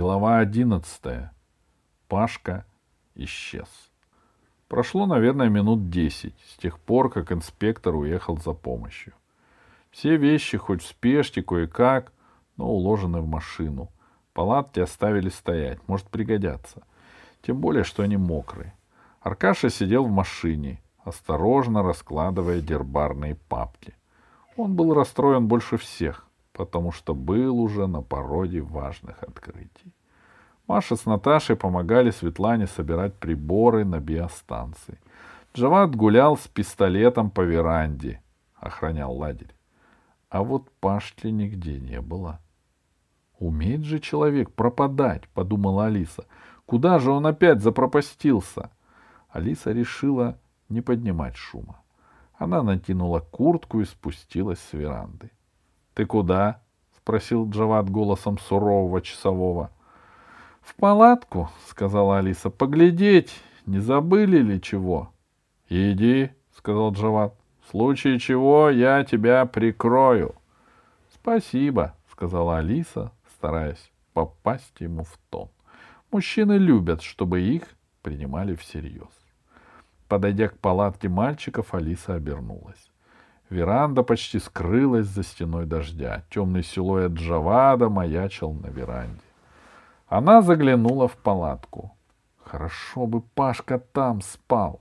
Глава одиннадцатая. Пашка исчез. Прошло, наверное, минут десять с тех пор, как инспектор уехал за помощью. Все вещи, хоть в спешке, кое-как, но уложены в машину. Палатки оставили стоять, может пригодятся. Тем более, что они мокрые. Аркаша сидел в машине, осторожно раскладывая дербарные папки. Он был расстроен больше всех, потому что был уже на породе важных открытий. Маша с Наташей помогали Светлане собирать приборы на биостанции. Джават гулял с пистолетом по веранде, охранял лагерь. А вот Пашки нигде не было. «Умеет же человек пропадать», — подумала Алиса. «Куда же он опять запропастился?» Алиса решила не поднимать шума. Она натянула куртку и спустилась с веранды. — Ты куда? — спросил Джават голосом сурового часового. — В палатку, — сказала Алиса. — Поглядеть, не забыли ли чего? — Иди, — сказал Джават. — В случае чего я тебя прикрою. — Спасибо, — сказала Алиса, стараясь попасть ему в тон. Мужчины любят, чтобы их принимали всерьез. Подойдя к палатке мальчиков, Алиса обернулась. Веранда почти скрылась за стеной дождя. Темный силуэт Джавада маячил на веранде. Она заглянула в палатку. Хорошо бы Пашка там спал.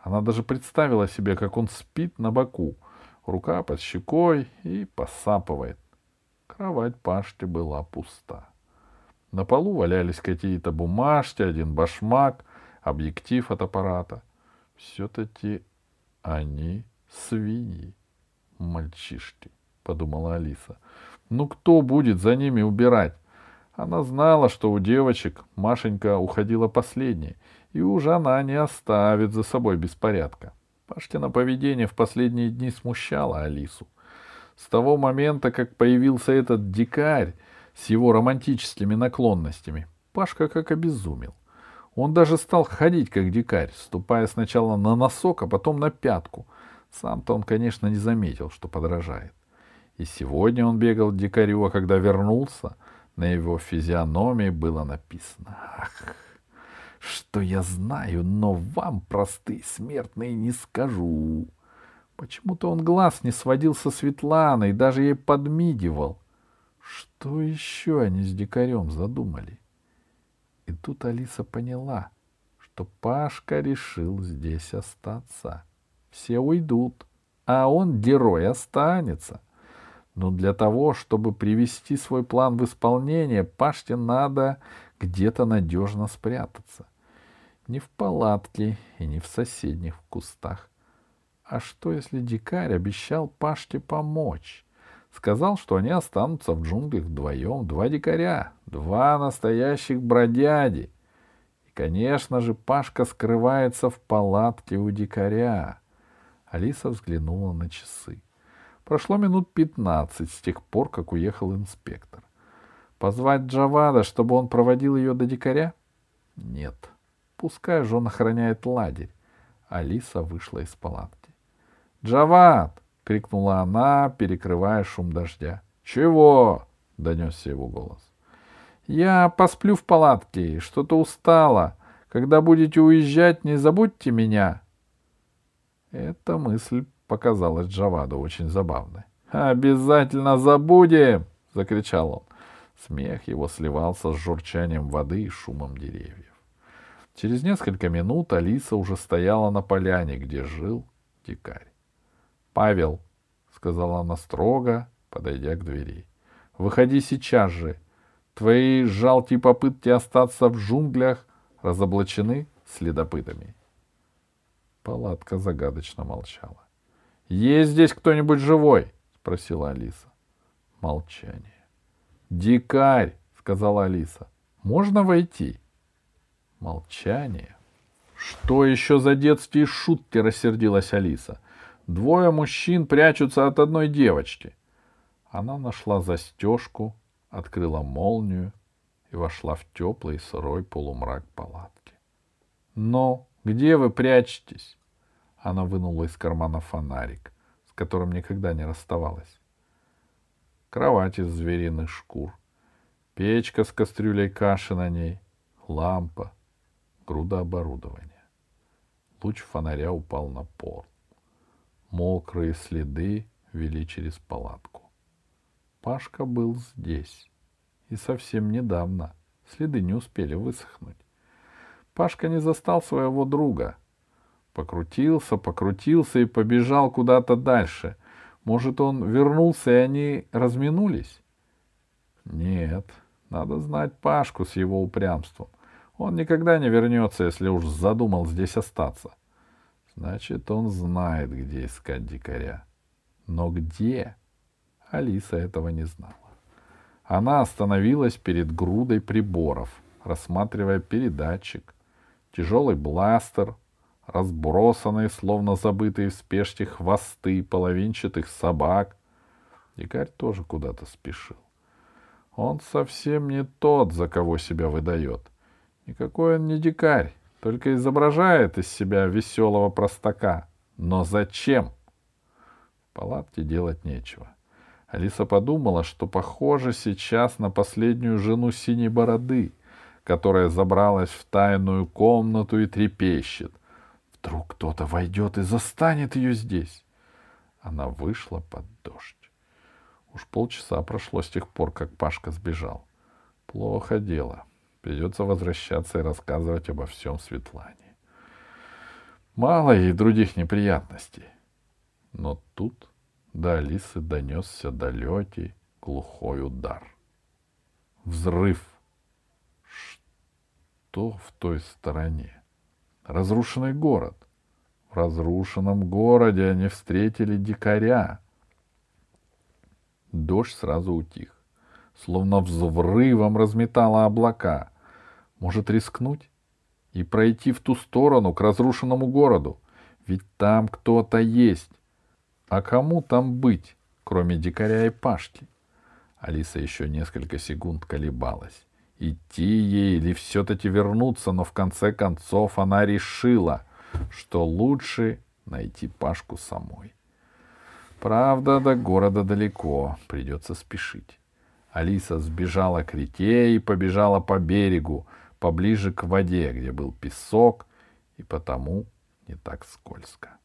Она даже представила себе, как он спит на боку, рука под щекой и посапывает. Кровать Пашки была пуста. На полу валялись какие-то бумажки, один башмак, объектив от аппарата — все-таки они свиньи, мальчишки, подумала Алиса. Ну кто будет за ними убирать? Она знала, что у девочек Машенька уходила последней, и уже она не оставит за собой беспорядка. Паштина поведение в последние дни смущало Алису. С того момента, как появился этот дикарь с его романтическими наклонностями, Пашка как обезумел. Он даже стал ходить как дикарь, ступая сначала на носок, а потом на пятку. Сам-то он, конечно, не заметил, что подражает. И сегодня он бегал дикарю, а когда вернулся, на его физиономии было написано «Ах, что я знаю, но вам, простые смертные, не скажу». Почему-то он глаз не сводил со Светланой, даже ей подмигивал. Что еще они с дикарем задумали? И тут Алиса поняла, что Пашка решил здесь остаться. Все уйдут, а он, герой, останется. Но для того, чтобы привести свой план в исполнение, Пашке надо где-то надежно спрятаться. Не в палатке и не в соседних кустах. А что, если дикарь обещал Пашке помочь? Сказал, что они останутся в джунглях вдвоем, два дикаря, два настоящих бродяди. И, конечно же, Пашка скрывается в палатке у дикаря. Алиса взглянула на часы. Прошло минут пятнадцать с тех пор, как уехал инспектор. Позвать Джавада, чтобы он проводил ее до дикаря? Нет. Пускай же он охраняет лагерь. Алиса вышла из палатки. «Джавад!» — крикнула она, перекрывая шум дождя. «Чего?» — донесся его голос. «Я посплю в палатке, что-то устала. Когда будете уезжать, не забудьте меня». Эта мысль показалась Джаваду очень забавной. «Обязательно забудем!» — закричал он. Смех его сливался с журчанием воды и шумом деревьев. Через несколько минут Алиса уже стояла на поляне, где жил дикарь. Павел, — сказала она строго, подойдя к двери, — выходи сейчас же. Твои жалкие попытки остаться в джунглях разоблачены следопытами. Палатка загадочно молчала. — Есть здесь кто-нибудь живой? — спросила Алиса. Молчание. — Дикарь, — сказала Алиса. — Можно войти? Молчание. — Что еще за детские шутки? — рассердилась Алиса. — Двое мужчин прячутся от одной девочки. Она нашла застежку, открыла молнию и вошла в теплый сырой полумрак палатки. «Но где вы прячетесь?» Она вынула из кармана фонарик, с которым никогда не расставалась. Кровать из звериных шкур, Печка с кастрюлей каши на ней, лампа, груда оборудования. Луч фонаря упал на пол. Мокрые следы вели через палатку. Пашка был здесь. И совсем недавно. Следы не успели высохнуть. Пашка не застал своего друга. Покрутился, покрутился и побежал куда-то дальше. Может, он вернулся, и они разминулись? Нет, надо знать Пашку с его упрямством. Он никогда не вернется, если уж задумал здесь остаться. Значит, он знает, где искать дикаря. Но где? Алиса этого не знала. Она остановилась перед грудой приборов, рассматривая передатчик, тяжелый бластер, разбросанные, словно забытые в спешке хвосты половинчатых собак. Дикарь тоже куда-то спешил. Он совсем не тот, за кого себя выдает. Никакой он не дикарь, только изображает из себя веселого простака. Но зачем? В палатке делать нечего. Алиса подумала, что похоже сейчас на последнюю жену синей бороды, которая забралась в тайную комнату и трепещет. Вдруг кто-то войдет и застанет ее здесь. Она вышла под дождь. Уж полчаса прошло с тех пор, как Пашка сбежал. Плохо дело. Придется возвращаться и рассказывать обо всем Светлане. Мало ей других неприятностей. Но тут до Алисы донесся далекий глухой удар. Взрыв. Что в той стороне? Разрушенный город. В разрушенном городе они встретили дикаря — Дождь сразу утих. Словно взрывом разметало облака. Может рискнуть и пройти в ту сторону, к разрушенному городу? Ведь там кто-то есть. А кому там быть, кроме дикаря и Пашки? Алиса еще несколько секунд колебалась. Идти ей или все-таки вернуться, но в конце концов она решила, что лучше найти Пашку самой. Правда, до города далеко, придется спешить. Алиса сбежала к реке и побежала по берегу, поближе к воде, где был песок, и потому не так скользко.